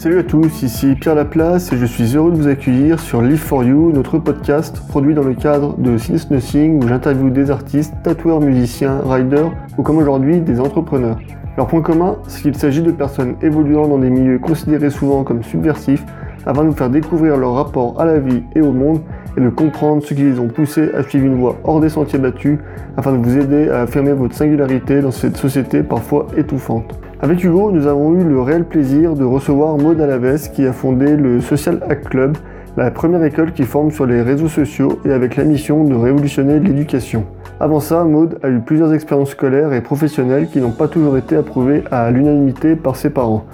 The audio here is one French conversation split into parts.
Salut à tous, ici Pierre Laplace et je suis heureux de vous accueillir sur Live for You, notre podcast produit dans le cadre de Sinus Nothing où j'interviewe des artistes, tatoueurs, musiciens, riders ou comme aujourd'hui des entrepreneurs. Leur point commun, c'est qu'il s'agit de personnes évoluant dans des milieux considérés souvent comme subversifs afin de nous faire découvrir leur rapport à la vie et au monde et de comprendre ce qui les ont poussés à suivre une voie hors des sentiers battus afin de vous aider à affirmer votre singularité dans cette société parfois étouffante. Avec Hugo, nous avons eu le réel plaisir de recevoir Maud Alaves qui a fondé le Social Hack Club, la première école qui forme sur les réseaux sociaux et avec la mission de révolutionner l'éducation. Avant ça, Maud a eu plusieurs expériences scolaires et professionnelles qui n'ont pas toujours été approuvées à l'unanimité par ses parents.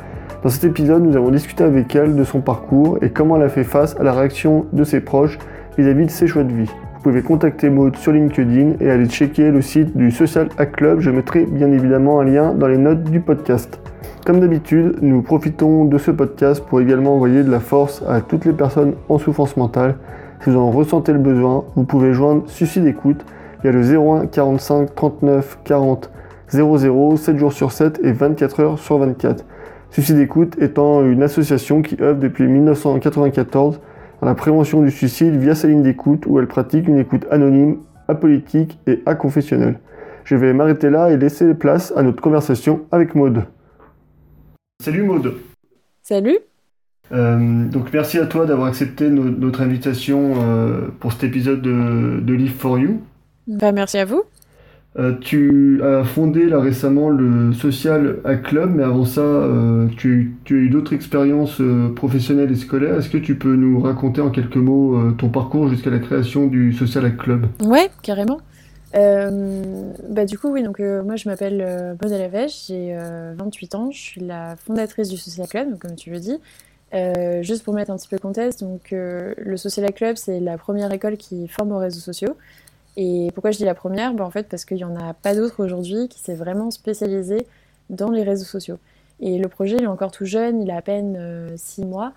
Dans cet épisode, nous avons discuté avec elle de son parcours et comment elle a fait face à la réaction de ses proches vis-à-vis -vis de ses choix de vie. Pouvez contacter Maud sur LinkedIn et aller checker le site du Social Hack Club. Je mettrai bien évidemment un lien dans les notes du podcast. Comme d'habitude, nous profitons de ce podcast pour également envoyer de la force à toutes les personnes en souffrance mentale. Si vous en ressentez le besoin, vous pouvez joindre Suicide d'écoute. Il y a le 01 45 39 40 00 7 jours sur 7 et 24 heures sur 24. Suicide d'écoute étant une association qui œuvre depuis 1994 dans la prévention du suicide via sa ligne d'écoute où elle pratique une écoute anonyme, apolitique et aconfessionnelle. Je vais m'arrêter là et laisser place à notre conversation avec Maude. Salut Maude. Salut. Euh, donc merci à toi d'avoir accepté notre invitation euh, pour cet épisode de, de Live for You. Bah, merci à vous. Euh, tu as fondé là récemment le Social Hack Club, mais avant ça, euh, tu, as eu d'autres expériences euh, professionnelles et scolaires. Est-ce que tu peux nous raconter en quelques mots ton parcours jusqu'à la création du Social Hack Club? Ouais, carrément. bah, du coup, oui, donc moi je m'appelle Maud Alavèche, j'ai 28 ans, je suis la fondatrice du Social Club, comme tu le dis. juste pour mettre un petit peu le contexte, donc, le Social Club, c'est la première école qui forme aux réseaux sociaux. Et pourquoi je dis la première? Ben, En fait, parce qu'il n'y en a pas d'autres aujourd'hui qui s'est vraiment spécialisé dans les réseaux sociaux. Et le projet, il est encore tout jeune, il a à peine 6 euh, mois,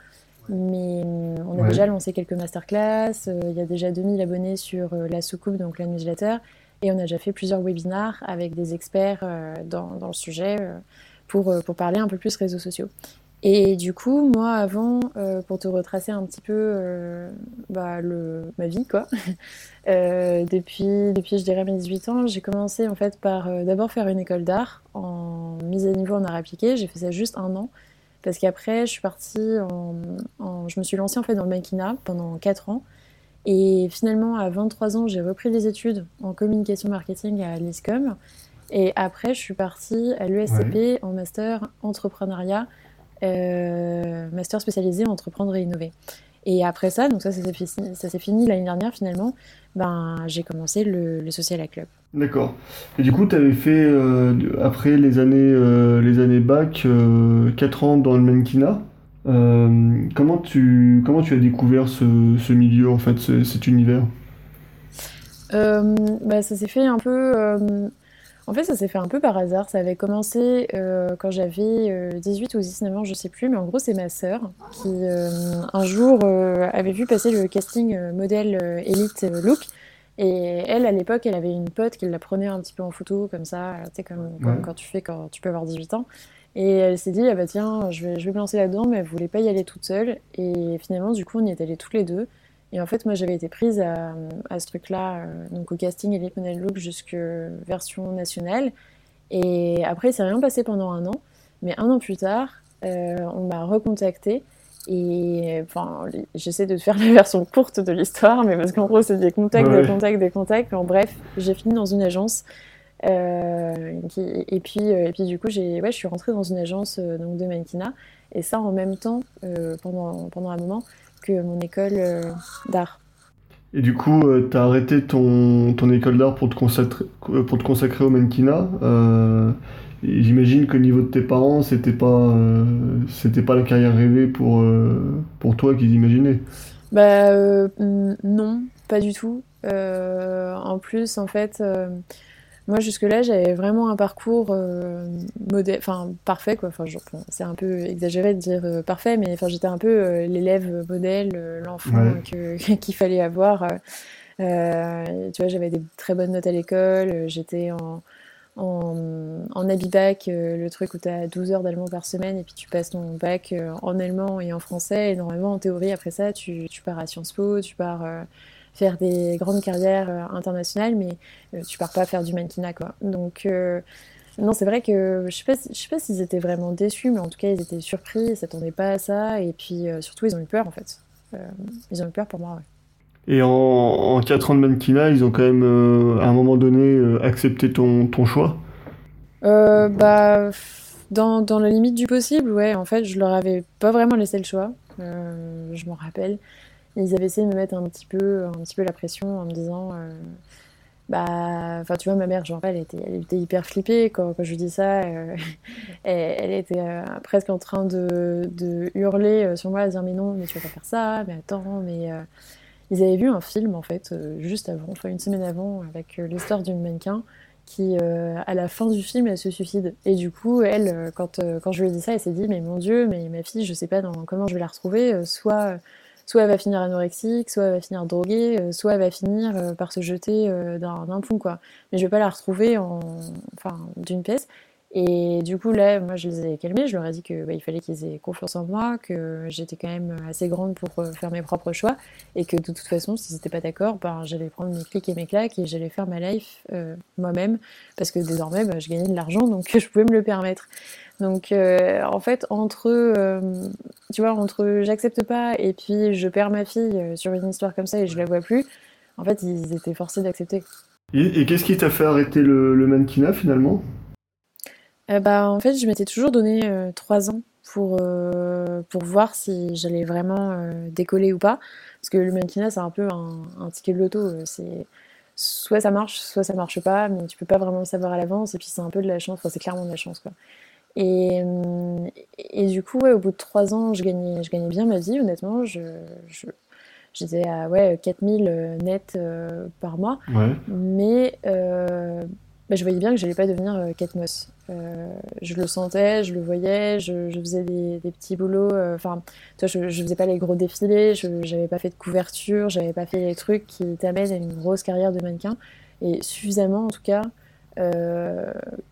mais euh, on a déjà lancé quelques masterclass, euh, il y a déjà 2000 abonnés sur la soucoupe, donc la newsletter, et on a déjà fait plusieurs webinars avec des experts dans, dans, le sujet pour, pour parler un peu plus réseaux sociaux. Et du coup, moi, avant, euh, pour te retracer un petit peu euh, bah, le, ma vie, quoi, euh, depuis, depuis, je dirais, mes 18 ans, j'ai commencé en fait par d'abord faire une école d'art en mise à niveau en art appliqué. J'ai fait ça juste un an, parce qu'après, je suis partie en, Je me suis lancée en fait dans le mannequinat pendant 4 ans. Et finalement, à 23 ans, j'ai repris des études en communication marketing à l'ISCOM. Et après, je suis partie à l'ESCP en master entrepreneuriat master spécialisé en entreprendre et innover. Et après ça, donc ça, ça s'est fini, l'année dernière finalement, ben, j'ai commencé le, Social Club. D'accord. Et du coup, tu avais fait, euh, après les années, euh, les années bac, 4 ans dans le mannequinat. comment, tu, comment tu as découvert ce, ce milieu, en fait, cet univers? Bah, Ça s'est fait un peu en fait, ça s'est fait un peu par hasard. Ça avait commencé euh, quand j'avais 18 euh, ou 19 ans, je sais plus, mais en gros, c'est ma sœur qui, euh, un jour, avait vu passer le casting modèle Elite Look. Et elle, à l'époque, elle avait une pote qui la prenait un petit peu en photo, comme ça, tu sais, comme, quand tu fais quand tu peux avoir 18 ans. Et elle s'est dit, ah bah tiens, je vais, je vais me lancer là-dedans, mais elle voulait pas y aller toute seule. Et finalement, du coup, on y est allés toutes les deux. Et en fait, moi, j'avais été prise à, ce truc-là, euh, donc au casting Elite Model Look jusque version nationale. Et après, il s'est rien passé pendant un an. Mais un an plus tard, euh, on m'a recontacté. Et enfin, j'essaie de faire la version courte de l'histoire, mais parce qu'en gros, c'est des contacts, des contacts, des contacts. En bref, j'ai fini dans une agence. Euh, et, puis, et puis, du coup, ouais, je suis rentrée dans une agence donc de mannequinat. Et ça, en même temps, pendant, pendant un moment, que mon école euh, d'art. Et du coup, euh, tu as arrêté ton, ton école d'art pour, te consacrer, euh, pour te consacrer au mannequinat. J'imagine qu'au niveau de tes parents, c'était pas, c'était pas la carrière rêvée pour, pour toi qu'ils imaginaient. Bah non, pas du tout. en plus, en fait, moi, jusque-là, j'avais vraiment un parcours euh, enfin parfait, quoi. Enfin, c'est un peu exagéré de dire euh, parfait, mais enfin, j'étais un peu euh, l'élève modèle, l'enfant qu'il fallait avoir. tu vois, j'avais des très bonnes notes à l'école, j'étais en, en, en Abibac, le truc où tu as 12 heures d'allemand par semaine et puis tu passes ton bac en allemand et en français. Et normalement, en théorie, après ça, tu, tu pars à Sciences Po, tu pars faire des grandes carrières internationales, mais tu pars pas faire du mannequinat, quoi. Donc, non, c'est vrai que je sais pas, je sais pas s'ils étaient vraiment déçus, mais en tout cas, ils étaient surpris, ils s'attendaient pas à ça, et puis surtout, ils ont eu peur, en fait. ils ont eu peur pour moi, ouais. Et en, en 4 ans de mannequinat, ils ont quand même, euh, à un moment donné, euh, accepté ton, ton choix? Euh, Bah, dans, dans, la limite du possible, ouais. En fait, je leur avais pas vraiment laissé le choix. je m'en rappelle. Ils avaient essayé de me mettre un petit peu, un petit peu la pression en me disant bah enfin tu vois ma mère genre elle était elle était hyper flippée quand, je lui dis ça elle, elle, était presque en train de, hurler sur moi à dire mais non mais tu vas pas faire ça mais attends mais ils avaient vu un film, en fait, euh, juste avant, enfin une semaine avant, avec euh, l'histoire d'une mannequin qui, euh, à la fin du film, elle se suicide. Et du coup, elle, quand, quand je lui ai dit ça, elle s'est dit, mais mon Dieu, mais ma fille, je sais pas comment je vais la retrouver, soit soit elle va finir anorexique, soit elle va finir droguée, soit elle va finir par se jeter d'un pont, quoi. Mais je vais pas la retrouver en, enfin, d'une pièce. Et du coup, là, moi, je les ai calmés. Je leur ai dit qu'il bah, fallait qu'ils aient confiance en moi, que j'étais quand même assez grande pour euh, faire mes propres choix, et que de toute façon, s'ils n'étaient pas d'accord, ben, j'allais prendre mes clics et mes claques et j'allais faire ma life euh, moi-même, parce que désormais, ben, je gagnais de l'argent, donc je pouvais me le permettre. Donc, euh, en fait, entre, tu vois, entre j'accepte pas et puis je perds ma fille sur une histoire comme ça et je la vois plus, en fait, ils étaient forcés d'accepter. Et, qu'est-ce qui t'a fait arrêter le, le mannequinat finalement? Euh, bah, En fait, je m'étais toujours donné euh, trois ans pour, euh, pour voir si j'allais vraiment décoller ou pas. Parce que le mannequinat, c'est un peu un, ticket de loto. C'est soit ça marche, soit ça marche pas, mais tu peux pas vraiment le savoir à l'avance. Et puis c'est un peu de la chance, enfin, c'est clairement de la chance. Quoi. Et, et du coup, ouais, au bout de trois ans, je gagnais, je gagnais bien ma vie, honnêtement. Je, j'étais à ouais, 4000 net par mois. Mais bah, je voyais bien que j'allais pas devenir euh. Euh, je le sentais, je le voyais, je, faisais des, petits boulots. Euh, enfin, je, je faisais pas les gros défilés, je n'avais pas fait de couverture, j'avais pas fait les trucs qui t'amènent à une grosse carrière de mannequin. Et suffisamment, en tout cas,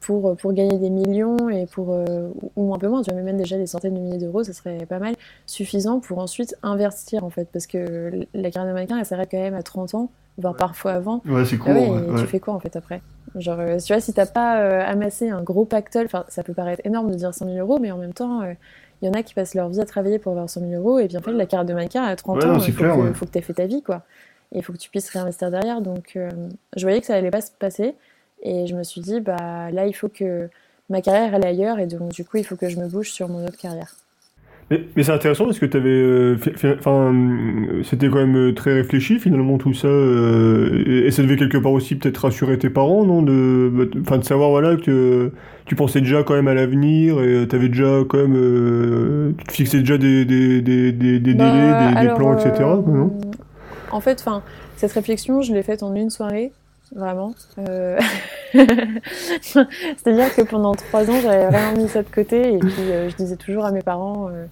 pour, pour gagner des millions et pour ou un peu moins, tu vois, même déjà des centaines de milliers d'euros, ça serait pas mal suffisant pour ensuite investir en fait, parce que la carrière de mannequin, elle s'arrête quand même à 30 ans voire parfois avant. Ouais, c'est cool. Ah tu fais quoi en fait après? Genre, euh, tu vois, si t'as pas euh, amassé un gros pactole, enfin, ça peut paraître énorme de dire 100 000 euros, mais en même temps, il euh, y en a qui passent leur vie à travailler pour avoir 100 000 euros, et puis en fait, la carte de mannequin à 30 ans, il faut, que, faut que tu aies fait ta vie, quoi. Il faut que tu puisses réinvestir derrière. Donc, je voyais que ça allait pas se passer, et je me suis dit, bah là, il faut que ma carrière elle ailleurs, et donc, du coup, il faut que je me bouge sur mon autre carrière. Mais, mais c'est intéressant parce que tu avais. Euh, enfin, c'était quand même euh, très réfléchi finalement tout ça. Euh, et ça devait quelque part aussi peut-être rassurer tes parents, non de, bah, enfin, de savoir voilà, que tu pensais déjà quand même à l'avenir et tu avais déjà quand même. tu te fixais déjà des, des, des, des, des bah, délais, des, plans, etc. Non? en fait, cette réflexion, je l'ai faite en une soirée vraiment. Euh, c'est-à-dire que pendant trois ans, j'avais vraiment mis ça de côté et puis euh, je disais toujours à mes parents. Euh,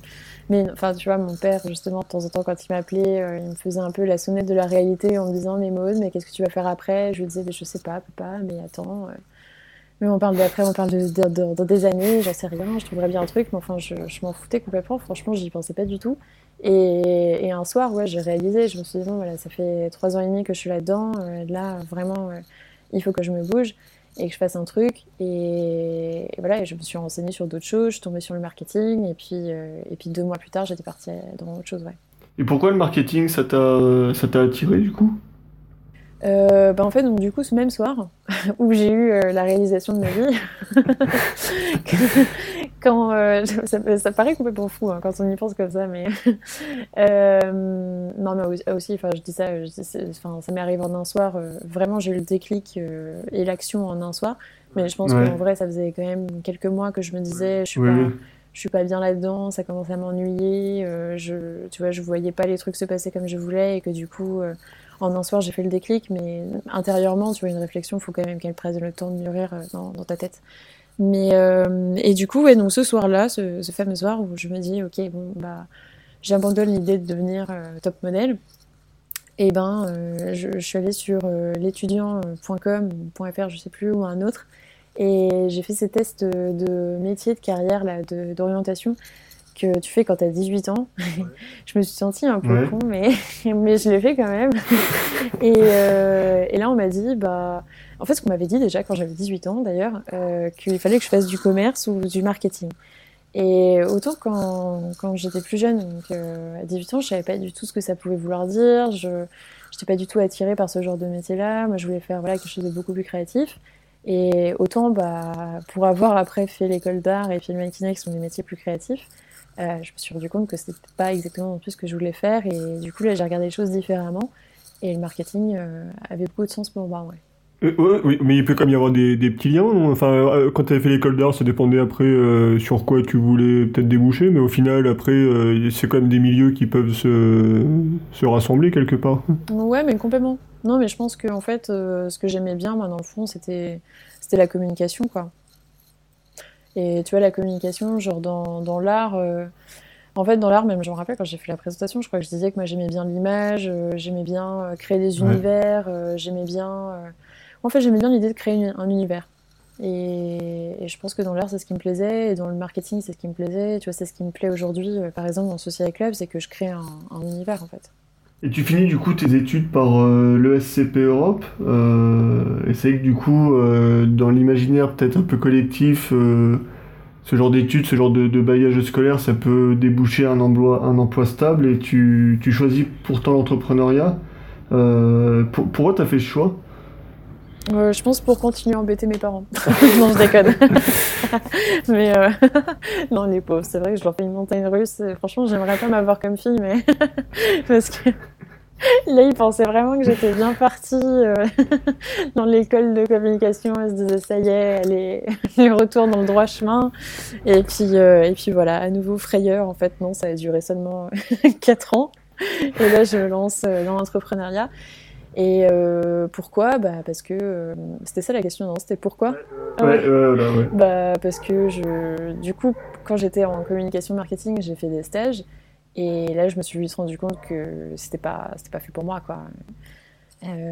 mais enfin, tu vois, mon père, justement, de temps en temps, quand il m'appelait, il me faisait un peu la sonnette de la réalité en me disant Mais Maud, mais qu'est-ce que tu vas faire après? Je lui disais Je sais pas, papa, mais attends. Mais on parle d'après, on parle de, dans des années, j'en sais rien, je trouverais bien un truc, mais enfin, je, je m'en foutais complètement, franchement, j'y pensais pas du tout. Et, un soir, ouais, j'ai réalisé, je me suis dit, bon, voilà, ça fait trois ans et demi que je suis là-dedans, euh, là, vraiment, euh, il faut que je me bouge et que je fasse un truc. Et, voilà, et je me suis renseignée sur d'autres choses, je suis tombée sur le marketing, et puis, euh, et puis deux mois plus tard, j'étais partie dans autre chose, ouais. Et pourquoi le marketing, ça t'a attiré du coup? Euh, bah en fait, donc, du coup, ce même soir, où j'ai eu euh, la réalisation de ma vie, quand euh, ça, ça, paraît complètement fou hein, quand on y pense comme ça, mais non, mais aussi, enfin, je dis ça, enfin, ça m'est arrivé en un soir. vraiment, j'ai eu le déclic et l'action en un soir, mais je pense qu'en vrai, ça faisait quand même quelques mois que je me disais, je suis pas je suis pas bien là-dedans, ça commence à m'ennuyer, je, tu vois, je voyais pas les trucs se passer comme je voulais et que du coup, en un soir, j'ai fait le déclic, mais intérieurement, tu vois, une réflexion, il faut quand même qu'elle prenne le temps de mûrir euh, dans, ta tête. Mais, euh, et du coup, ouais, donc ce soir-là, ce, fameux soir où je me dis, ok, bon, bah, j'abandonne l'idée de devenir euh, top modèle. Et ben, je, suis allée sur l'étudiant.com, .fr, je sais plus, ou un autre, Et j'ai fait ces tests de, métier, de carrière, d'orientation que tu fais quand tu as 18 ans. je me suis sentie un peu con, mais, mais je l'ai fait quand même. et, euh, et, là, on m'a dit, bah, en fait, ce qu'on m'avait dit déjà quand j'avais 18 ans, d'ailleurs, euh, qu'il fallait que je fasse du commerce ou du marketing. Et autant quand, quand j'étais plus jeune, donc euh, à 18 ans, je savais pas du tout ce que ça pouvait vouloir dire. Je n'étais pas du tout attirée par ce genre de métier-là. Moi, je voulais faire voilà, quelque chose de beaucoup plus créatif. Et autant, bah, pour avoir après fait l'école d'art et filmmaking, qui sont des métiers plus créatifs, euh, je me suis rendu compte que c'était pas exactement non plus ce que je voulais faire. Et du coup, là, j'ai regardé les choses différemment. Et le marketing euh, avait beaucoup de sens pour moi, ouais. Euh, oui, mais il peut quand même y avoir des, petits liens. Enfin, quand tu avais fait l'école d'art, ça dépendait après sur quoi tu voulais peut-être déboucher, mais au final, après, c'est quand même des milieux qui peuvent se, se, rassembler quelque part. Ouais, mais complètement. Non, mais je pense que en fait, ce que j'aimais bien, moi, dans le fond, c'était la communication, quoi. Et tu vois, la communication, genre dans, dans l'art, euh, en fait, dans l'art, même, je me rappelle quand j'ai fait la présentation, je crois que je disais que moi j'aimais bien l'image, euh, j'aimais bien euh, créer des univers, j'aimais bien. En fait, j'aimais bien l'idée de créer un univers. Et, je pense que dans l'art, c'est ce qui me plaisait, et dans le marketing, c'est ce qui me plaisait. Tu vois, c'est ce qui me plaît aujourd'hui, par exemple, dans Social Club, c'est que je crée un, un, univers, en fait. Et tu finis du coup tes études par l'ESCP Europe. et c'est que du coup, dans l'imaginaire peut-être un peu collectif, ce genre d'études, ce genre de, de bailliage scolaire, ça peut déboucher un emploi, un emploi stable et tu, choisis pourtant l'entrepreneuriat. Euh, pour, pourquoi tu as fait ce choix? Euh, Je pense pour continuer à embêter mes parents. non, je déconne. mais euh, non, les pauvres, c'est vrai que je leur fais une montagne russe. Franchement, j'aimerais pas m'avoir comme fille, mais parce que Là, il pensait vraiment que j'étais bien partie euh, dans l'école de communication. Elle se disait, ça y est, elle est, elle retour dans le droit chemin. Et puis, euh, et puis voilà, à nouveau frayeur. En fait, non, ça a duré seulement 4 ans. Et là, je me lance euh, dans l'entrepreneuriat. Et pourquoi? Bah, Parce que c'était ça la question, non? C'était pourquoi? Ouais, ah ouais. ouais, bah, Parce que je, du coup, quand j'étais en communication marketing, j'ai fait des stages. Et là, je me suis vite rendu compte que c'était pas, c'était pas fait pour moi, quoi. Euh,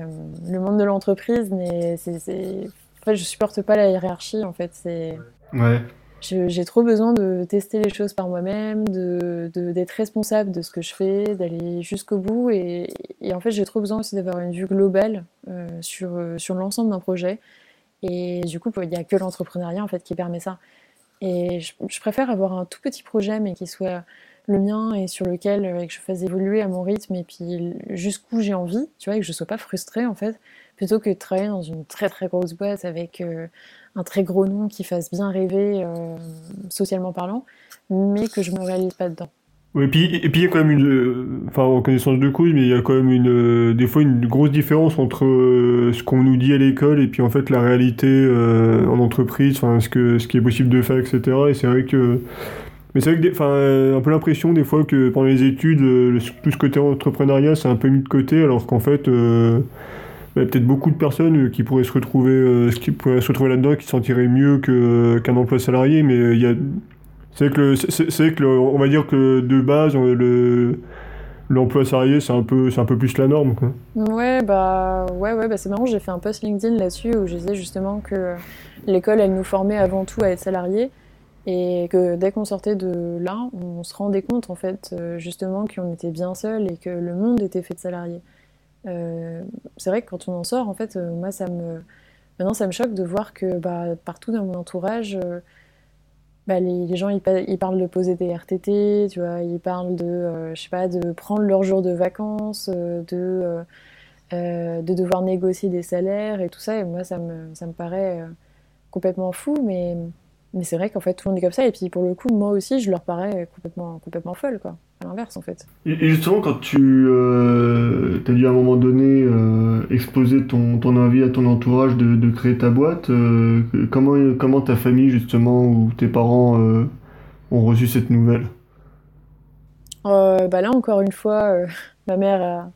le monde de l'entreprise, mais c'est, en fait, je supporte pas la hiérarchie, en fait. C'est, ouais. j'ai trop besoin de tester les choses par moi-même, de, d'être responsable de ce que je fais, d'aller jusqu'au bout. Et, et, en fait, j'ai trop besoin aussi d'avoir une vue globale euh, sur, sur l'ensemble d'un projet. Et du coup, il n'y a que l'entrepreneuriat en fait qui permet ça. Et je, je, préfère avoir un tout petit projet, mais qui soit le mien et sur lequel euh, je fasse évoluer à mon rythme et puis jusqu'où j'ai envie, tu vois, et que je sois pas frustrée en fait, plutôt que de travailler dans une très très grosse boîte avec euh, un très gros nom qui fasse bien rêver euh, socialement parlant, mais que je me réalise pas dedans. et puis et puis il y a quand même une, enfin en connaissance de cause, mais il y a quand même une, des fois une grosse différence entre ce qu'on nous dit à l'école et puis en fait la réalité en entreprise, enfin ce que ce qui est possible de faire, etc. Et c'est vrai que mais c'est vrai que, enfin, un peu l'impression des fois que pendant les études, euh, tout ce côté entrepreneuriat, c'est un peu mis de côté, alors qu'en fait, euh, il y a peut-être beaucoup de personnes qui pourraient se retrouver, euh, qui pourraient se retrouver là-dedans, qui se sentiraient mieux qu'un emploi salarié, mais il y a, c'est que, c'est, que on va dire que de base, le, l'emploi salarié, c'est un peu, c'est un peu plus la norme, quoi. Ouais, bah, ouais, ouais, bah, c'est marrant, j'ai fait un post LinkedIn là-dessus où je disais justement que l'école, elle nous formait avant tout à être salariés. Et que dès qu'on sortait de là, on se rendait compte en fait euh, justement qu'on était bien seul et que le monde était fait de salariés. Euh, c'est vrai que quand on en sort, en fait, euh, moi ça me maintenant ça me choque de voir que bah, partout dans mon entourage, bah, les, gens ils, parlent de poser des RTT, tu vois, ils parlent de je sais pas de prendre leur jour de vacances, de de devoir négocier des salaires et tout ça. Et moi ça me ça me paraît complètement fou, mais mais c'est vrai qu'en fait, tout le monde est comme ça. Et puis, pour le coup, moi aussi, je leur parais complètement, complètement folle, quoi. À l'inverse, en fait. Et, justement, quand tu euh, as dû à un moment donné euh, exposer ton, ton envie à ton entourage de, de créer ta boîte, euh, comment, comment ta famille, justement, ou tes parents euh, ont reçu cette nouvelle? Bah Là, encore une fois, ma mère a,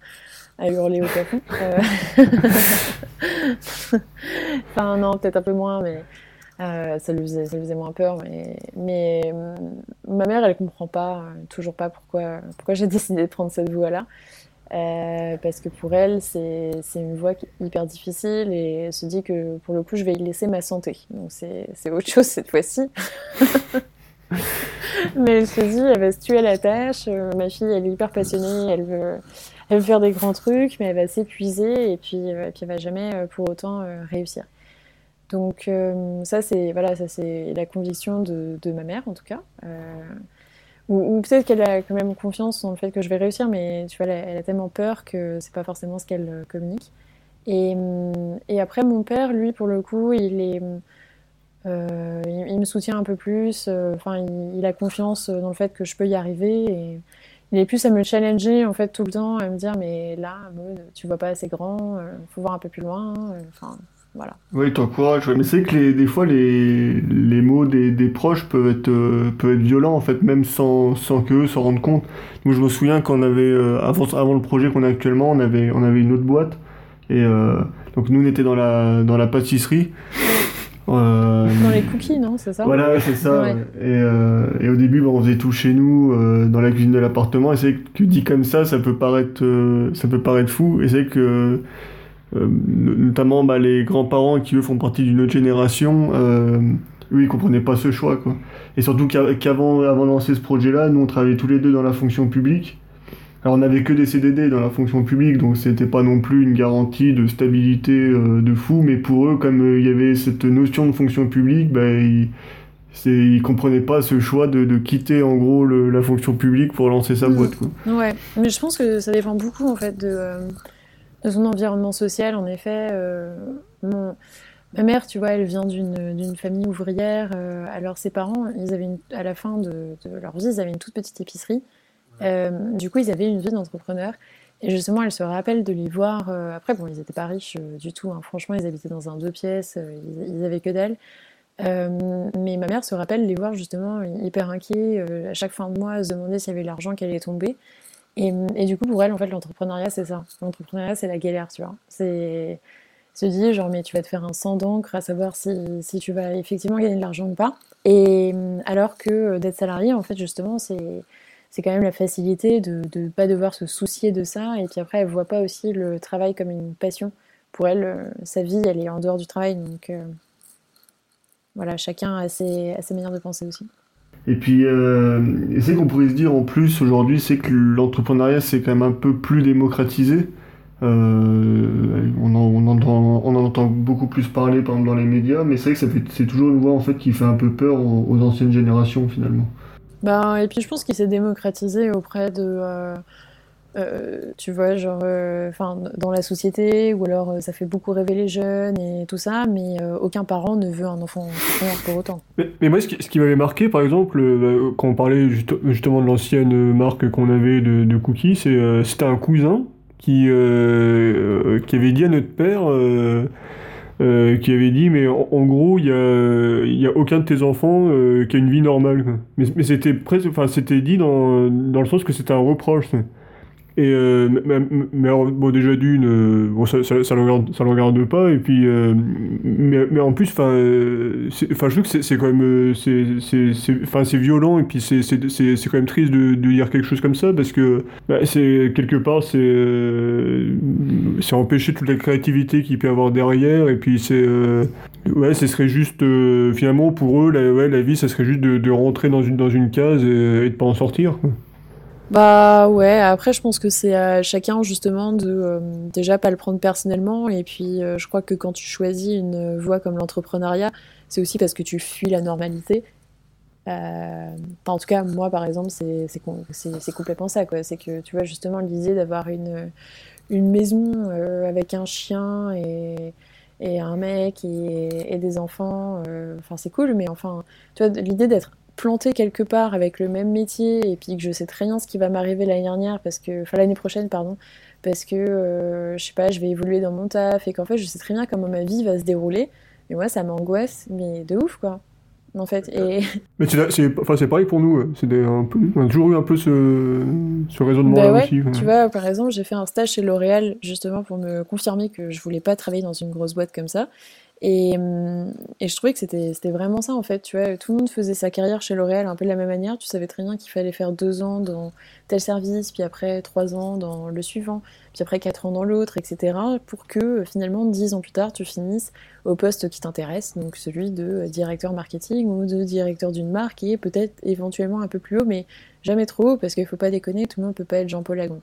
a hurlé au plafond. enfin, non, peut-être un peu moins, mais. Euh, ça, lui faisait, ça lui faisait moins peur, mais, mais euh, ma mère, elle comprend pas, euh, toujours pas pourquoi, pourquoi j'ai décidé de prendre cette voie-là. parce que pour elle, c'est une voie hyper difficile et elle se dit que pour le coup, je vais y laisser ma santé. Donc c'est autre chose cette fois-ci. Mais elle se dit, elle va se tuer à la tâche. ma fille, elle est hyper passionnée, elle veut, elle veut faire des grands trucs, mais elle va s'épuiser et puis, et puis elle va jamais pour autant réussir. Donc euh, ça c'est voilà ça c'est la conviction de, ma mère en tout cas. Euh, ou, peut-être qu'elle a quand même confiance en le fait que je vais réussir, mais tu vois elle, a tellement peur que c'est pas forcément ce qu'elle euh, communique. Et, et, après mon père lui pour le coup il est il, me soutient un peu plus. Enfin il, a confiance dans le fait que je peux y arriver et il est plus à me challenger en fait tout le temps à me dire mais là tu vois pas assez grand, faut voir un peu plus loin. Voilà. Oui, t'encourages. Mais c'est que les, des fois, les, les mots des, des, proches peuvent être, euh, peuvent être violents, en fait, même sans, sans qu'eux s'en rendent compte. Moi, je me souviens qu'on avait, euh, avant, avant le projet qu'on a actuellement, on avait, on avait une autre boîte. Et euh, donc, nous, on était dans la, dans la pâtisserie. dans les cookies, non C'est ça? Voilà, c'est ça. Et, et, au début, on faisait tout chez nous, dans la cuisine de l'appartement. Et c'est que dit comme ça, ça peut paraître, ça peut paraître fou. Et c'est que notamment bah, les grands-parents qui eux font partie d'une autre génération, euh, eux ils comprenaient pas ce choix quoi. Et surtout qu'avant avant de lancer ce projet-là, nous on travaillait tous les deux dans la fonction publique. Alors on n'avait que des CDD dans la fonction publique, donc c'était pas non plus une garantie de stabilité euh, de fou, mais pour eux, comme il y avait cette notion de fonction publique, bah, ils, ils comprenaient pas ce choix de, quitter en gros la fonction publique pour lancer sa boîte. Quoi. Ouais, mais je pense que ça dépend beaucoup en fait de son environnement social, en effet. Euh, ma mère, tu vois, elle vient d'une famille ouvrière. Euh, alors ses parents, ils avaient à la fin de, leur vie, ils avaient une toute petite épicerie. Euh, du coup, ils avaient une vie d'entrepreneur. Et justement, elle se rappelle de les voir. après, bon, ils n'étaient pas riches du tout. Hein. Franchement, ils habitaient dans un deux pièces. ils, n'avaient que dalle. mais ma mère se rappelle les voir justement hyper inquiets. à chaque fin de mois, se demander s'il y avait l'argent qui allait tomber. Et, du coup, pour elle, en fait, l'entrepreneuriat, c'est ça. L'entrepreneuriat, c'est la galère, tu vois. C'est se dire, genre, mais tu vas te faire un sang d'encre à savoir si, si, tu vas effectivement gagner de l'argent ou pas. Et alors que d'être salarié, en fait, justement, c'est c'est quand même la facilité de ne pas devoir se soucier de ça. Et puis après, elle voit pas aussi le travail comme une passion. Pour elle, euh, sa vie, elle est en dehors du travail. Donc euh, voilà, chacun a ses, a ses manières de penser aussi. Et puis, euh, c'est qu'on pourrait se dire en plus aujourd'hui, c'est que l'entrepreneuriat c'est quand même un peu plus démocratisé. Euh, on, en, entend, beaucoup plus parler par exemple dans les médias, mais c'est vrai que c'est toujours une voix en fait qui fait un peu peur aux, anciennes générations finalement. Ben, et puis je pense qu'il s'est démocratisé auprès de, euh, euh, tu vois, genre, euh, enfin, dans la société, ou alors euh, ça fait beaucoup rêver les jeunes et tout ça, mais aucun parent ne veut un enfant pour autant. Mais, moi, ce qui, m'avait marqué, par exemple, quand on parlait justement de l'ancienne marque qu'on avait de, cookies, c'était un cousin qui, qui avait dit à notre père. qui avait dit mais en, gros il y a, aucun de tes enfants qui a une vie normale mais, mais c'était presque enfin c'était dit dans, dans le sens que c'était un reproche et euh, mais, bon, déjà d'une, euh, bon, ça, ça, ça, le regarde, ça le regarde pas. Et puis, euh, mais, mais en plus, enfin, je trouve que c'est quand même, c'est, c'est violent. Et puis, c'est, quand même triste de, de, dire quelque chose comme ça parce que bah, c'est quelque part, c'est, c'est empêcher toute la créativité qu'il peut y avoir derrière. Et puis, c'est, ouais, ce serait juste, finalement, pour eux, la, ouais, la vie, ça serait juste de, de rentrer dans une dans une case et, et de pas en sortir. Bah ouais, après je pense que c'est à chacun justement de euh, déjà pas le prendre personnellement et puis euh, je crois que quand tu choisis une voie comme l'entrepreneuriat, c'est aussi parce que tu fuis la normalité. Euh, en tout cas, moi par exemple, c'est complètement ça quoi. C'est que tu vois justement l'idée d'avoir une, une maison avec un chien et, et un mec et, et des enfants, enfin c'est cool, mais enfin, tu vois, l'idée d'être planté quelque part avec le même métier et puis que je sais très bien ce qui va m'arriver l'année dernière parce que enfin l'année prochaine pardon parce que euh, je sais pas je vais évoluer dans mon taf et qu'en fait je sais très bien comment ma vie va se dérouler. Mais moi ça m'angoisse mais de ouf quoi en fait. Et mais c'est enfin, pareil pour nous c'est un peu on a toujours eu un peu ce, ce raisonnement là bah aussi tu vois par exemple j'ai fait un stage chez L'Oréal justement pour me confirmer que je voulais pas travailler dans une grosse boîte comme ça Et, hum, et, je trouvais que c'était vraiment ça en fait, tu vois, tout le monde faisait sa carrière chez L'Oréal un peu de la même manière, tu savais très bien qu'il fallait faire deux ans dans tel service, puis après trois ans dans le suivant, puis après quatre ans dans l'autre, etc. pour que finalement dix ans plus tard tu finisses au poste qui t'intéresse, donc celui de directeur marketing ou de directeur d'une marque et peut-être éventuellement un peu plus haut, mais jamais trop haut parce qu'il faut pas déconner, tout le monde peut pas être Jean-Paul Agon.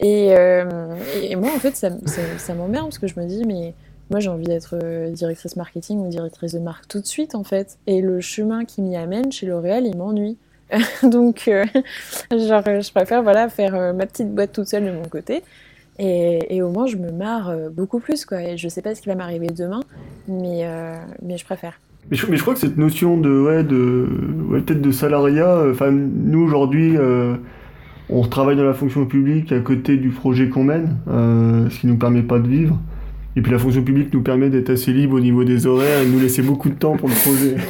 Et, euh, et, moi en fait ça, ça, ça m'emmerde parce que je me dis mais moi, j'ai envie d'être euh, directrice marketing ou directrice de marque tout de suite, en fait. Et le chemin qui m'y amène chez L'Oréal, il m'ennuie. Donc, euh, genre, je préfère voilà, faire euh, ma petite boîte toute seule de mon côté. Et, au moins, je me marre beaucoup plus, quoi. Et je sais pas ce qui va m'arriver demain, mais, mais je préfère. Mais je, mais je, crois que cette notion de, ouais, de, ouais, peut-être de salariat, enfin, nous aujourd'hui, on travaille dans la fonction publique à côté du projet qu'on mène, ce qui nous permet pas de vivre. Et puis la fonction publique nous permet d'être assez libre au niveau des horaires et de nous laisser beaucoup de temps pour le projet.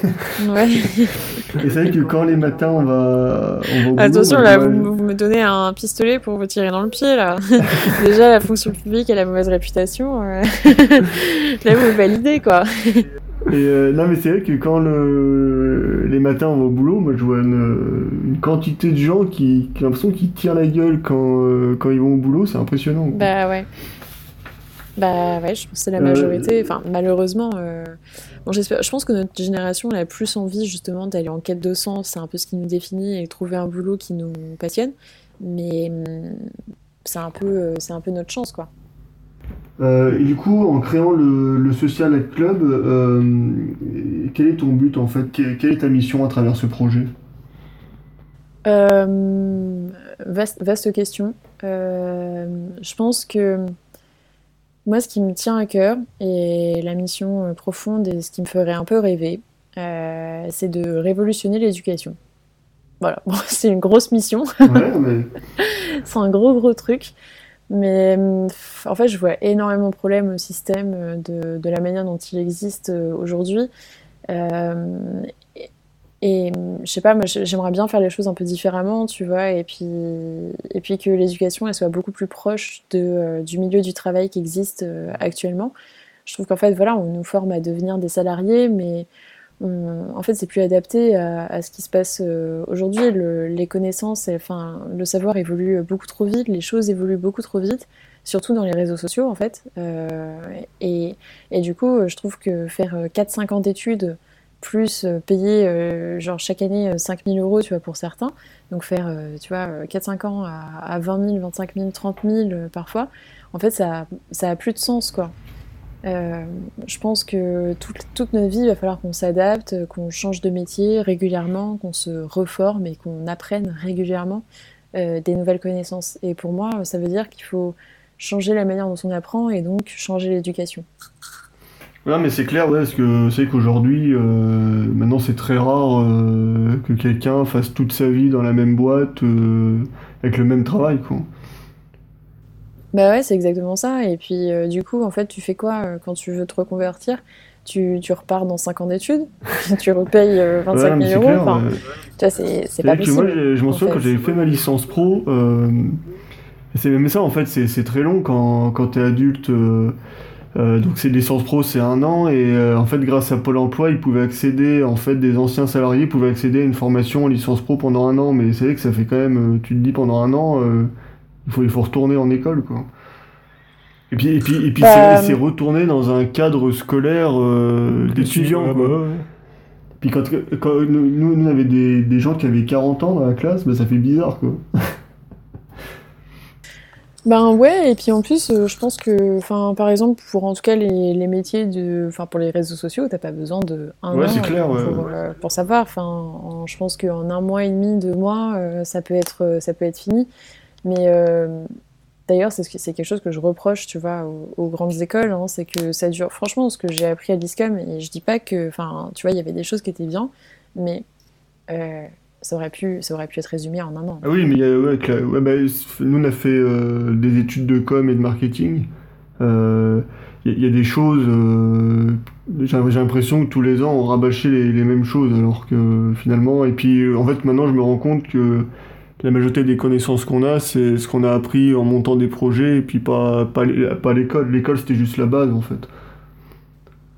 Ouais. et c'est vrai que quand les matins on va, on va Attention, là, vous, me donnez un pistolet pour vous tirer dans le pied, là. Déjà, la fonction publique a la mauvaise réputation. Euh. là, vous validez, quoi. Et euh, non, mais c'est vrai que quand le... les matins on va au boulot, moi je vois une, une quantité de gens qui, qui ont l'impression qu'ils tirent la gueule quand, euh, quand ils vont au boulot, c'est impressionnant. Quoi. Bah ouais. Bah ouais, je pense que c'est la majorité. Enfin, malheureusement, euh... bon, j'espère. Je pense que notre génération a plus envie justement d'aller en quête de sens. C'est un peu ce qui nous définit et trouver un boulot qui nous passionne. Mais hum, c'est un peu, euh, c'est un peu notre chance, quoi. Euh, et du coup, en créant le, le Social Club, euh, quel est ton but en fait? Quelle est ta mission à travers ce projet? Euh, vaste, vaste question. je pense que moi, ce qui me tient à cœur et la mission euh, profonde et ce qui me ferait un peu rêver, euh, c'est de révolutionner l'éducation. Voilà, bon, c'est une grosse mission. c'est un gros gros truc. Mais en fait, je vois énormément de problèmes au système euh, de, de la manière dont il existe aujourd'hui. Euh, et je sais pas, moi j'aimerais bien faire les choses un peu différemment, tu vois, et puis, et puis que l'éducation elle soit beaucoup plus proche euh, du milieu du travail qui existe euh, actuellement. Je trouve qu'en fait, voilà, on nous forme à devenir des salariés, mais en fait, c'est plus adapté à, ce qui se passe euh, aujourd'hui. Le, les connaissances, enfin, le savoir évolue beaucoup trop vite, les choses évoluent beaucoup trop vite, surtout dans les réseaux sociaux, en fait. et, et du coup, je trouve que faire 4-5 ans d'études plus euh, payer euh, chaque année 5000 euh, euros tu vois pour certains. Donc faire tu vois 4-5 ans à, 20 000 25 000 30 000 parfois en fait ça ça plus de sens je pense que toute, toute notre vie il va falloir qu'on s'adapte qu'on change de métier régulièrement qu'on se reforme et qu'on apprenne régulièrement des nouvelles connaissances. Et pour moi ça veut dire qu'il faut changer la manière dont on apprend et donc changer l'éducation non, mais c'est clair, ouais, parce que c'est qu'aujourd'hui, euh, maintenant c'est très rare euh, que quelqu'un fasse toute sa vie dans la même boîte euh, avec le même travail, quoi. Bah ouais, c'est exactement ça. Et puis, du coup, en fait, tu fais quoi quand tu veux te reconvertir? Tu, tu, repars dans 5 ans d'études, tu repayes 25 000 euros. enfin, tu vois, c'est pas possible. Moi, je m'en souviens quand j'avais fait ma licence pro, c'est même ça, en fait, c'est très long quand, quand t'es adulte. Euh, donc c'est licence pro, c'est un an et euh, en fait grâce à Pôle Emploi, ils pouvaient accéder, en fait des anciens salariés pouvaient accéder à une formation en licence pro pendant un an, mais c'est vrai que ça fait quand même, euh, tu te dis pendant un an, il faut il faut retourner en école quoi. Et puis et puis et puis c'est retourner dans un cadre scolaire d'étudiants quoi. Puis quand, quand nous, nous on avait des, des gens qui avaient 40 ans dans la classe, bah ça fait bizarre quoi. Ben ouais, et puis en plus, euh, je pense que, enfin, par exemple, pour en tout cas les, les métiers de, enfin, pour les réseaux sociaux, t'as pas besoin de un ouais, an clair, pour, ouais. euh, pour, savoir. Enfin, je pense qu'en un mois et demi, deux mois, euh, ça peut être, ça peut être fini. Mais euh, d'ailleurs, c'est c'est quelque chose que je reproche, tu vois, aux, aux grandes écoles, hein, c'est que ça dure. Franchement, ce que j'ai appris à l'ISCOM, et je dis pas que, enfin, tu vois, il y avait des choses qui étaient bien, mais ça aurait pu, ça aurait pu être résumé en un an. Ah oui, mais ouais, ouais, bah, nous on a fait euh, des études de com et de marketing. Il euh, y, y, a des choses, euh, j'ai l'impression que tous les ans on rabâchait les, les, mêmes choses, alors que finalement, et puis en fait maintenant je me rends compte que la majorité des connaissances qu'on a, c'est ce qu'on a appris en montant des projets, et puis pas, pas, pas l'école. L'école c'était juste la base en fait.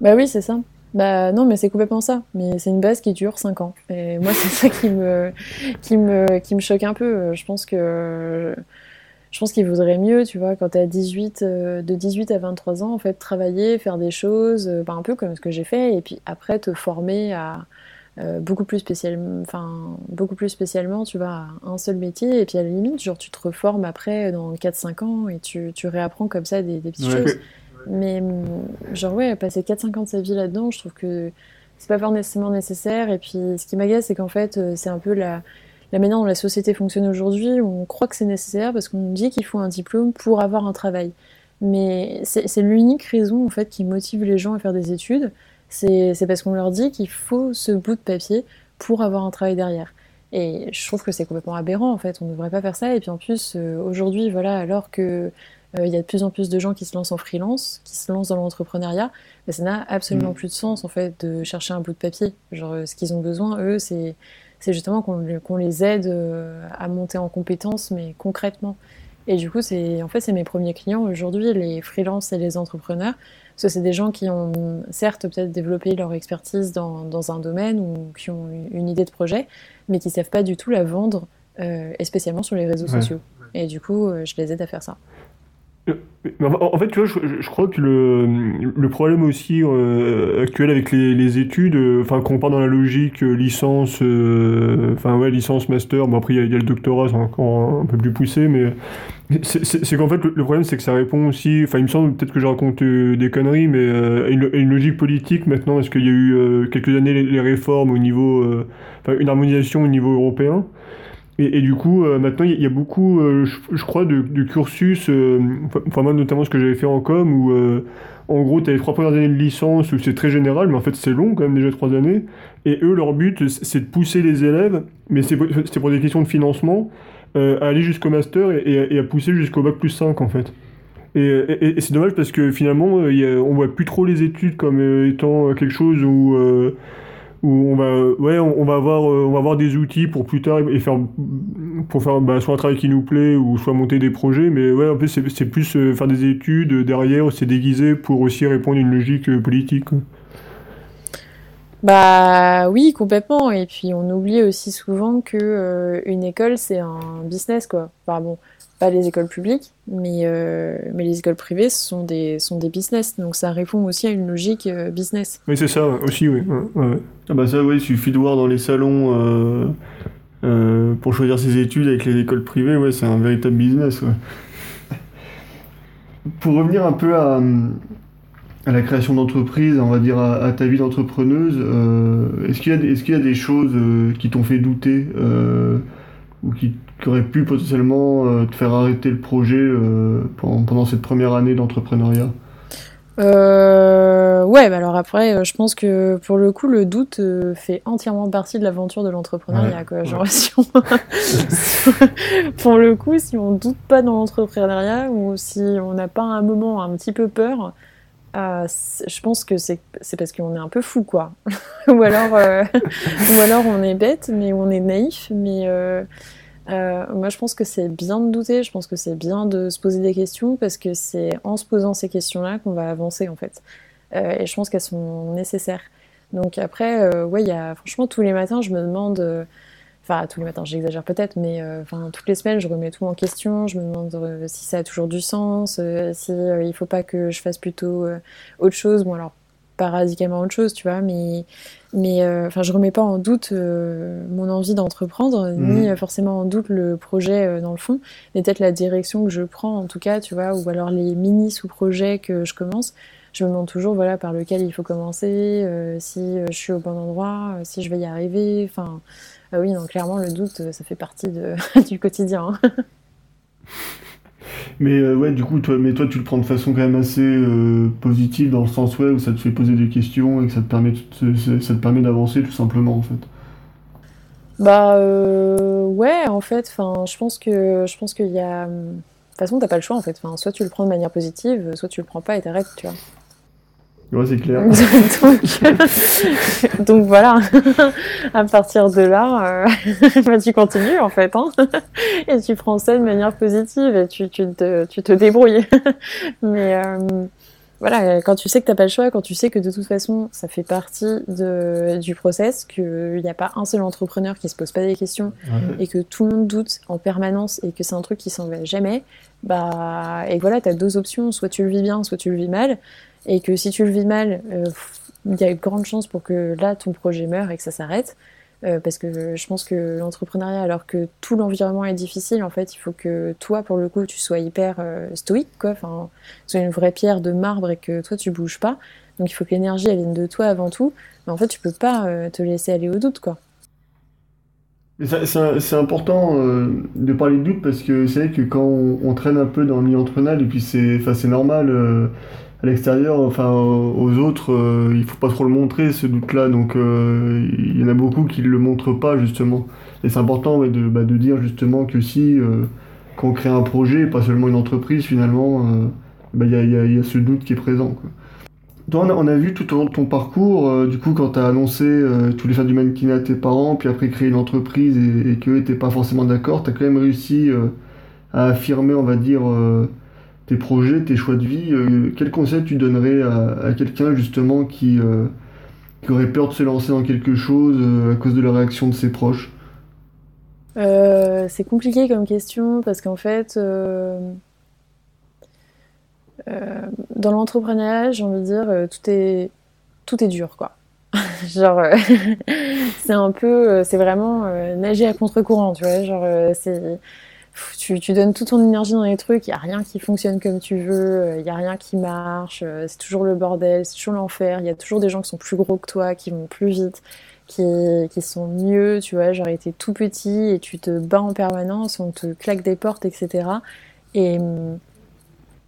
Bah oui, c'est ça. Bah non, mais c'est complètement ça. Mais c'est une base qui dure 5 ans. Et moi, c'est ça qui me, qui, me, qui me choque un peu. Je pense que. Je pense qu'il vaudrait mieux, tu vois, quand tu as 18, de 18 à 23 ans, en fait, travailler, faire des choses, bah, un peu comme ce que j'ai fait, et puis après te former à, euh, beaucoup plus spécialement, enfin beaucoup plus spécialement, tu vas un seul métier et puis à la limite, genre tu te reformes après dans 4-5 ans et tu, tu, réapprends comme ça des, petites choses. Mais genre ouais, passer 4-5 ans de sa vie là-dedans, je trouve que c'est pas nécessairement nécessaire. Et puis ce qui m'agace, c'est qu'en fait, euh, c'est un peu la, la manière dont la société fonctionne aujourd'hui. On croit que c'est nécessaire parce qu'on nous dit qu'il faut un diplôme pour avoir un travail. Mais c'est l'unique raison en fait qui motive les gens à faire des études c'est parce qu'on leur dit qu'il faut ce bout de papier pour avoir un travail derrière. Et je trouve que c'est complètement aberrant en fait, on ne devrait pas faire ça. Et puis en plus, euh, aujourd'hui, voilà, alors que il y a de plus en plus de gens qui se lancent en freelance, qui se lancent dans l'entrepreneuriat, bah, ça n'a absolument mm. plus de sens en fait de chercher un bout de papier. Genre, euh, ce qu'ils ont besoin, eux, c'est justement qu'on les aide à monter en compétences, mais concrètement. Et du coup, c'est en fait, c'est mes premiers clients aujourd'hui, les freelances et les entrepreneurs. Parce que c'est des gens qui ont certes peut-être développé leur expertise dans, dans, un domaine ou qui ont une idée de projet, mais qui ne savent pas du tout la vendre, euh, et spécialement sur les réseaux sociaux. Et du coup, euh, je les aide à faire ça. En fait, tu vois, je, crois que le, problème aussi euh, actuel avec les, études, enfin, qu'on part dans la logique licence, enfin, ouais, licence, master, bon, après, il y, a le doctorat, c'est encore un peu plus poussé, mais c'est qu'en fait, le, problème, c'est que ça répond aussi. Enfin, il me semble peut-être que je raconte euh, des conneries, mais euh, une, logique politique maintenant, parce qu'il y a eu euh, quelques années les, réformes au niveau. enfin, une harmonisation au niveau européen? Et, du coup, maintenant, il y, a beaucoup, je, crois, de, cursus. enfin, moi, notamment ce que j'avais fait en com, où en gros, tu as les trois premières années de licence, où c'est très général, mais en fait, c'est long quand même, déjà trois années. Et eux, leur but, c'est de pousser les élèves, mais c'est pour des questions de financement euh, à aller jusqu'au master et, à pousser jusqu'au bac plus 5 en fait. Et, c'est dommage parce que finalement, euh, y on voit plus trop les études comme euh, étant quelque chose où, où on va, ouais, on, va avoir, on va avoir des outils pour plus tard et faire, pour faire bah, soit un travail qui nous plaît ou soit monter des projets. Mais ouais, en fait, c'est plus faire des études derrière, c'est déguisé pour aussi répondre à une logique politique. Bah oui, complètement. Et puis on oublie aussi souvent que euh, une école c'est un business quoi. Bon, pas les écoles publiques, mais euh, mais les écoles privées sont des sont des business. Donc ça répond aussi à une logique euh, business. Oui c'est ça aussi oui. Ah bah ça oui, il suffit de voir dans les salons pour choisir ses études avec les écoles privées. Ouais, c'est un véritable business. pour revenir un peu à à la création d'entreprise, on va dire à, ta vie d'entrepreneuse, euh, est-ce qu'il y, est y, a des choses euh, qui t'ont fait douter euh, ou qui, auraient pu potentiellement te faire arrêter le projet pendant, pendant, cette première année d'entrepreneuriat Ouais, bah alors après, je pense que pour le coup, le doute fait entièrement partie de l'aventure de l'entrepreneuriat. quoi. Genre, si on... pour le coup, si on doute pas dans l'entrepreneuriat ou si on n'a pas un moment un petit peu peur, je pense que c'est parce qu'on est un peu fou, quoi. ou, alors, euh, ou alors on est bête, mais on est naïf. Mais euh, euh, moi, je pense que c'est bien de douter, je pense que c'est bien de se poser des questions, parce que c'est en se posant ces questions-là qu'on va avancer, en fait. et je pense qu'elles sont nécessaires. Donc après, ouais, il y a, franchement, tous les matins, je me demande enfin tous les matins, j'exagère peut-être, mais euh, enfin toutes les semaines, je remets tout en question. Je me demande euh, si ça a toujours du sens, euh, si il faut pas que je fasse plutôt autre chose. Bon alors pas radicalement autre chose, tu vois, mais mais enfin je remets pas en doute mon envie d'entreprendre, ni mmh. forcément en doute le projet dans le fond, mais peut-être la direction que je prends en tout cas, tu vois, ou alors les mini sous-projets que je commence je me demande toujours voilà par lequel il faut commencer, si je suis au bon endroit, si je vais y arriver. Enfin, ah oui, donc clairement, le doute, ça fait partie de, du quotidien. Hein. Mais euh, ouais, du coup, toi, mais toi, tu le prends de façon quand même assez euh, positive dans le sens ouais, où ça te fait poser des questions et que ça te permet, ça te permet d'avancer tout simplement en fait. Bah euh, ouais, en fait, enfin, je pense que je pense qu'il y a. De toute façon, t'as pas le choix en fait. Enfin, soit tu le prends de manière positive, soit tu le prends pas et t'arrêtes, tu vois. Ouais, c'est clair. donc, voilà, à partir de là, euh, bah, tu continues en fait, hein. Et tu prends ça de manière positive et tu, tu, te, tu te débrouilles. mais, euh, voilà, quand tu sais que t'as pas le choix, quand tu sais que de toute façon ça fait partie de, du process, qu'il n'y a pas un seul entrepreneur qui se pose pas des questions et que tout le monde doute en permanence et que c'est un truc qui s'en va jamais, bah et voilà, t'as deux options, soit tu le vis bien, soit tu le vis mal, et que si tu le vis mal, euh, il y a une grande chance pour que là ton projet meure et que ça s'arrête. Euh, parce que je pense que l'entrepreneuriat, alors que tout l'environnement est difficile, en fait, il faut que toi, pour le coup, tu sois hyper euh, stoïque, quoi. Enfin, sois une vraie pierre de marbre et que toi, tu bouges pas. Donc, il faut que l'énergie, elle vienne de toi avant tout. Mais en fait, tu peux pas te laisser aller au doute, quoi. C'est important de parler de doute parce que c'est vrai que quand on, traîne un peu dans le milieu entrepreneurial, et puis c'est normal à l'extérieur, enfin aux autres, euh, il faut pas trop le montrer ce doute-là. Donc euh, il y en a beaucoup qui le montrent pas justement. Et c'est important de, bah, de, dire justement que si euh, quand on crée un projet, pas seulement une entreprise, finalement, bah, il y, a, y, a, ce doute qui est présent. Quoi. Toi, on a, vu tout au long de ton parcours, du coup, quand tu as annoncé tous les faire du mannequinat à tes parents, puis après créer une entreprise et, et qu'eux n'étaient pas forcément d'accord, tu as quand même réussi à affirmer, on va dire, tes projets, tes choix de vie, euh, quel conseil tu donnerais à, quelqu'un justement qui, euh, qui, aurait peur de se lancer dans quelque chose euh, à cause de la réaction de ses proches? C'est compliqué comme question parce qu'en fait, dans l'entrepreneuriat, j'ai envie de dire, tout est, tout est dur quoi. genre, c'est un peu, c'est vraiment nager à contre-courant, tu vois. Genre, c'est tu, tu, donnes toute ton énergie dans les trucs, il n'y a rien qui fonctionne comme tu veux, il n'y a rien qui marche, euh, c'est toujours le bordel, c'est toujours l'enfer, il y a toujours des gens qui sont plus gros que toi, qui vont plus vite, qui, qui sont mieux, tu vois, genre été tout petit et tu te bats en permanence, on te claque des portes, etc. Et,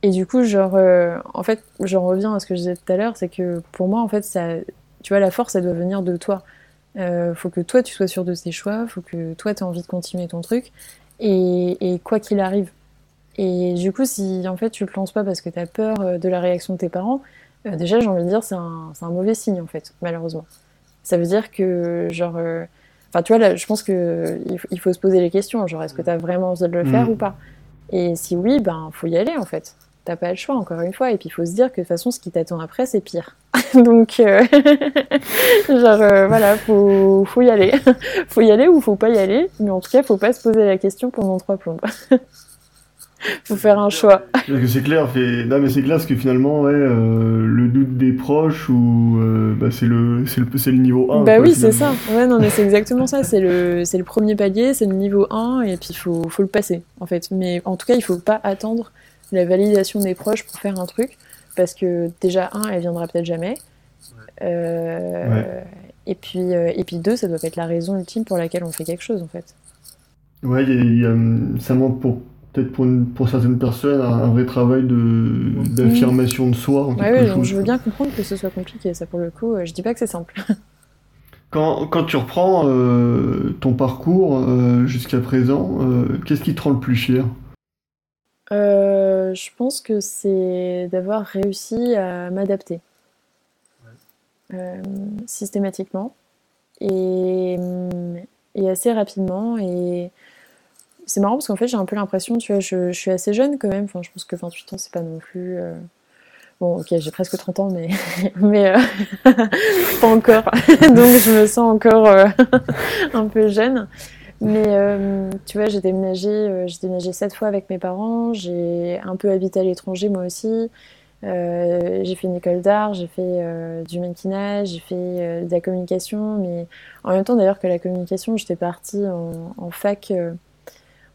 et du coup, genre, euh, en fait, j'en reviens à ce que je disais tout à l'heure, c'est que pour moi, en fait, ça, tu vois, la force, elle doit venir de toi. Euh, faut que toi, tu sois sûr de tes choix, faut que toi, tu aies envie de continuer ton truc et, quoi qu'il arrive. Et du coup, si en fait tu le lances pas parce que tu as peur euh, de la réaction de tes parents, euh, déjà j'ai envie de dire c'est un, un, mauvais signe en fait, malheureusement. Ça veut dire que genre, enfin tu vois là, je pense que il faut se poser les questions, genre est-ce que tu as vraiment envie de le faire mm. ou pas? Et si oui, ben faut y aller en fait. T'as pas le choix encore une fois. Et puis il faut se dire que de toute façon ce qui t'attend après c'est pire. Donc genre voilà, faut, faut y aller. faut y aller ou faut pas y aller. Mais en tout cas, faut pas se poser la question pendant trois plombes. faut faire un choix. c'est clair, fait... non mais c'est clair parce que finalement, ouais, euh, le doute des proches ou euh, bah, c'est le, c'est le, c'est le niveau 1. Bah oui, c'est ça. Ouais, non mais c'est exactement ça. C'est le, c'est le premier palier, c'est le niveau 1 et puis il faut, faut le passer en fait. Mais en tout cas, il faut pas attendre la validation des proches pour faire un truc parce que déjà un, elle viendra peut-être jamais. Euh, et puis et puis deux, ça doit être la raison ultime pour laquelle on fait quelque chose en fait. Ouais, y a, ça manque pour peut-être pour, pour, certaines personnes un, vrai travail d'affirmation de, soi. En ouais, je veux bien comprendre que ce soit compliqué, ça pour le coup, euh, je dis pas que c'est simple. quand, quand, tu reprends euh, ton parcours euh, jusqu'à présent, qu'est-ce qui te rend le plus fier Je pense que c'est d'avoir réussi à m'adapter systématiquement et, et, assez rapidement. Et c'est marrant parce qu'en fait j'ai un peu l'impression, tu vois, je, suis assez jeune quand même, enfin je pense que 28 ans c'est pas non plus... Euh, bon ok j'ai presque 30 ans mais, mais euh, pas encore, donc je me sens encore euh, un peu jeune. Mais tu vois j'ai déménagé, j'ai déménagé 7 fois avec mes parents, j'ai un peu habité à l'étranger moi aussi. j'ai fait une école d'art, j'ai fait du mannequinage, j'ai fait de la communication, mais en même temps d'ailleurs que la communication, j'étais partie en, en fac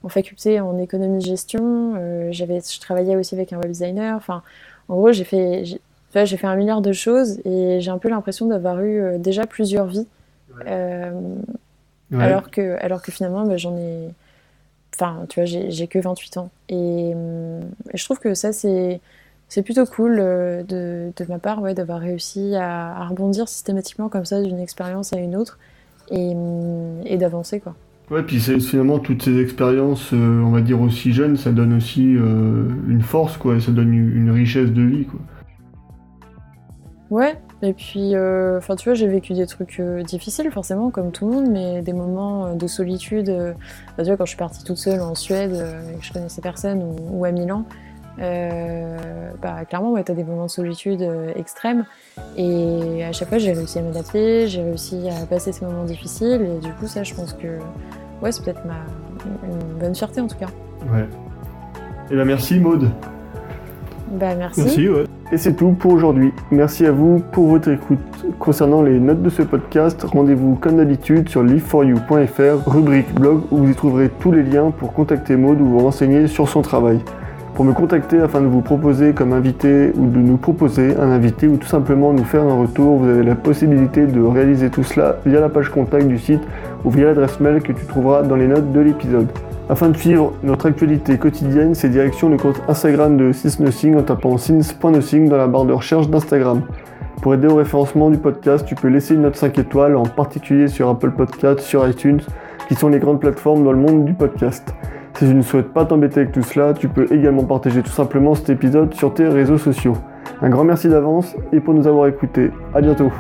en faculté en économie-gestion. Euh, j'avais, je travaillais aussi avec un web designer. Enfin, en gros, j'ai fait, j'ai, fait un milliard de choses et j'ai un peu l'impression d'avoir eu euh, déjà plusieurs vies. Euh, alors, que, alors que finalement, bah, j'en ai. Enfin, tu vois, j'ai, que 28 ans. Et, je trouve que ça, c'est. C'est plutôt cool de, de, ma part ouais, d'avoir réussi à, à, rebondir systématiquement comme ça d'une expérience à une autre et, et d'avancer quoi. Ouais, puis finalement, toutes ces expériences, euh, on va dire aussi jeunes, ça donne aussi euh, une force, quoi, ça donne une richesse de vie, quoi. Ouais, et puis, euh, enfin, tu vois, j'ai vécu des trucs difficiles, forcément, comme tout le monde, mais des moments de solitude. Bah, tu vois, quand je suis partie toute seule en Suède, et que je connaissais personne, ou, à Milan, bah, clairement, ouais, tu as des moments de solitude extrêmes. Et à chaque fois, j'ai réussi à m'adapter, j'ai réussi à passer ces moments difficiles. Et du coup, ça, je pense que ouais, c'est peut-être ma, une bonne fierté en tout cas. Ouais. Et bien merci Maude. Bah merci. Merci, ouais. Et c'est tout pour aujourd'hui. Merci à vous pour votre écoute. Concernant les notes de ce podcast, rendez-vous comme d'habitude sur liveforyou.fr, rubrique blog, où vous y trouverez tous les liens pour contacter Maude ou vous renseigner sur son travail. Pour me contacter afin de vous proposer comme invité ou de nous proposer un invité ou tout simplement nous faire un retour, vous avez la possibilité de réaliser tout cela via la page contact du site ou via l'adresse mail que tu trouveras dans les notes de l'épisode. Afin de suivre notre actualité quotidienne, c'est direction le compte Instagram de SysNothing en tapant sins.nothing dans la barre de recherche d'Instagram. Pour aider au référencement du podcast, tu peux laisser une note 5 étoiles, en particulier sur Apple Podcasts, sur iTunes, qui sont les grandes plateformes dans le monde du podcast. Si tu ne souhaites pas t'embêter avec tout cela, tu peux également partager tout simplement cet épisode sur tes réseaux sociaux. Un grand merci d'avance et pour nous avoir écoutés. À bientôt.